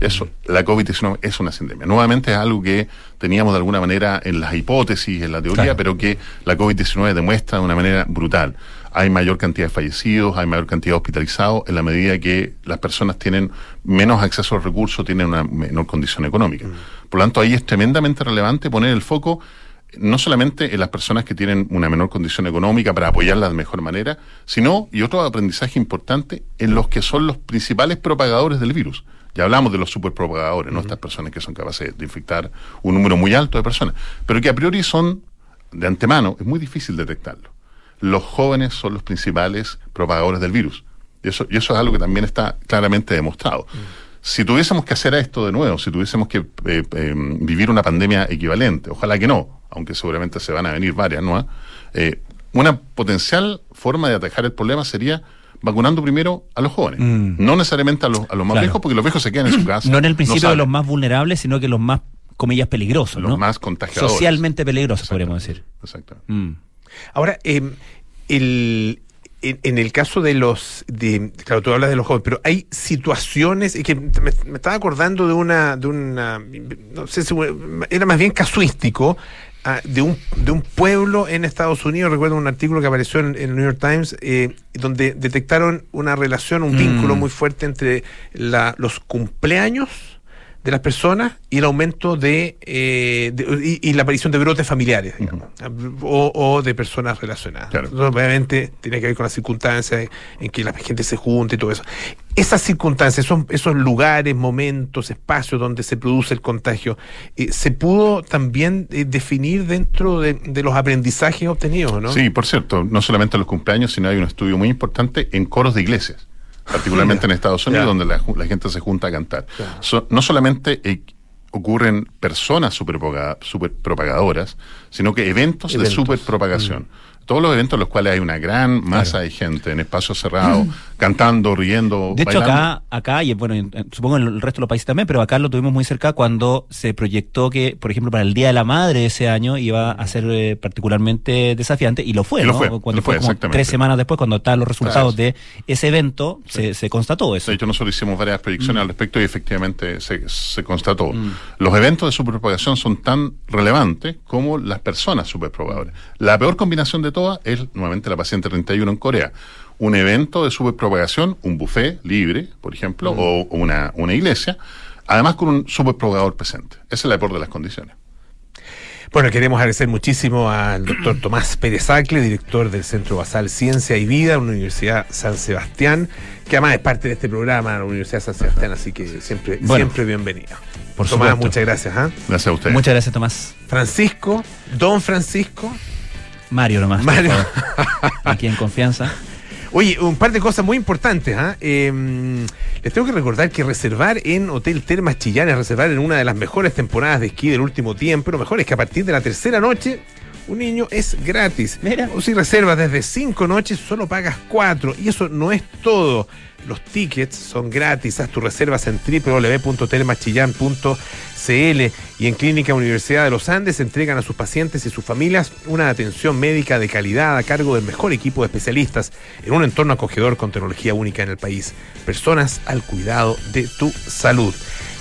Eso, la COVID-19 es una sindemia. Nuevamente es algo que teníamos de alguna manera en las hipótesis, en la teoría, Claro. pero que la COVID-19 demuestra de una manera brutal. Hay mayor cantidad de fallecidos, hay mayor cantidad de hospitalizados en la medida que las personas tienen menos acceso a los recursos, tienen una menor condición económica. Por lo tanto, ahí es tremendamente relevante poner el foco no solamente en las personas que tienen una menor condición económica para apoyarlas de mejor manera, sino, y otro aprendizaje importante, en los que son los principales propagadores del virus. Ya hablamos de los superpropagadores, ¿no? Estas personas que son capaces de infectar un número muy alto de personas, pero que a priori son, de antemano, es muy difícil detectarlo. Los jóvenes son los principales propagadores del virus. Y eso, y eso es algo que también está claramente demostrado. Si tuviésemos que hacer esto de nuevo, si tuviésemos que eh, eh, vivir una pandemia equivalente, ojalá que no, aunque seguramente se van a venir varias, ¿no? Eh, una potencial forma de atajar el problema sería vacunando primero a los jóvenes, Mm. no necesariamente a los, a los más Claro. viejos, porque los viejos se quedan en su casa. No en el principio de los más vulnerables, sino que los más, comillas, peligrosos, Los ¿no? más contagiadores. Socialmente peligrosos, podríamos decir. Exacto. Mm. Ahora, eh, el, en, en el caso de los, de, claro, tú hablas de los jóvenes, pero hay situaciones, es que me, me estaba acordando de una, de una, no sé si era más bien casuístico, ah, de un, de un pueblo en Estados Unidos, recuerdo un artículo que apareció en, en el New York Times, eh, donde detectaron una relación, un Mm. vínculo muy fuerte entre la, los cumpleaños de las personas y el aumento de, eh, de- y, y la aparición de brotes familiares, digamos, o, o de personas relacionadas. Entonces, obviamente tiene que ver con las circunstancias en que la gente se junta y todo eso. Esas circunstancias, esos, esos lugares, momentos, espacios donde se produce el contagio, eh, se pudo también eh, definir dentro de, de los aprendizajes obtenidos, ¿no? Sí, por cierto, no solamente los cumpleaños, sino hay un estudio muy importante en coros de iglesias, particularmente en Estados Unidos, donde la, la gente se junta a cantar. So- no solamente eh, ocurren personas superpropaga- superpropagadoras, sino que eventos, de superpropagación. Todos los eventos en los cuales hay una gran masa de gente en espacios cerrados, cantando, riendo, De hecho, bailando. acá, acá y bueno, en- en- supongo en el resto de los países también, pero acá lo tuvimos muy cerca cuando se proyectó que, por ejemplo, para el Día de la Madre ese año iba a ser eh, particularmente desafiante, y lo fue, Y lo ¿no? fue, cuando lo fue, como tres semanas después, cuando estaban los resultados Claro. de ese evento, se, se constató eso. De hecho, nosotros hicimos varias proyecciones al respecto y efectivamente se, se constató. Mm. Los eventos de superpropagación son tan relevantes como las personas superpropagadoras. La peor combinación de todas es nuevamente la paciente 31 en Corea. Un evento de superpropagación, un buffet libre, por ejemplo, Mm. o o una, una iglesia, además con un superpropagador presente. Esa es la peor de las condiciones. Bueno, queremos agradecer muchísimo al doctor Tomás Pérez Acle, director del Centro Basal Ciencia y Vida de la Universidad San Sebastián, que además es parte de este programa, la Universidad San Sebastián, así que siempre, Bueno. siempre bienvenido. Por Tomás, supuesto. muchas gracias. ¿ah? Gracias a ustedes. Muchas gracias, Tomás. Francisco, don Francisco. Mario nomás. Mario. Aquí en confianza. Oye, un par de cosas muy importantes. Eh, les tengo que recordar que reservar en Hotel Termas Chillán es reservar en una de las mejores temporadas de esquí del último tiempo. Lo mejor es que a partir de la tercera noche un niño es gratis. O si reservas desde cinco noches, solo pagas cuatro. Y eso no es todo. Los tickets son gratis. Haz tus reservas en www.telemachillan.cl y en Clínica Universidad de los Andes entregan a sus pacientes y sus familias una atención médica de calidad a cargo del mejor equipo de especialistas en un entorno acogedor con tecnología única en el país. Personas al cuidado de tu salud.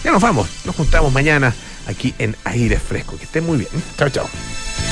Ya nos vamos, nos juntamos mañana aquí en Aire Fresco. Que estén muy bien. Chao, chao.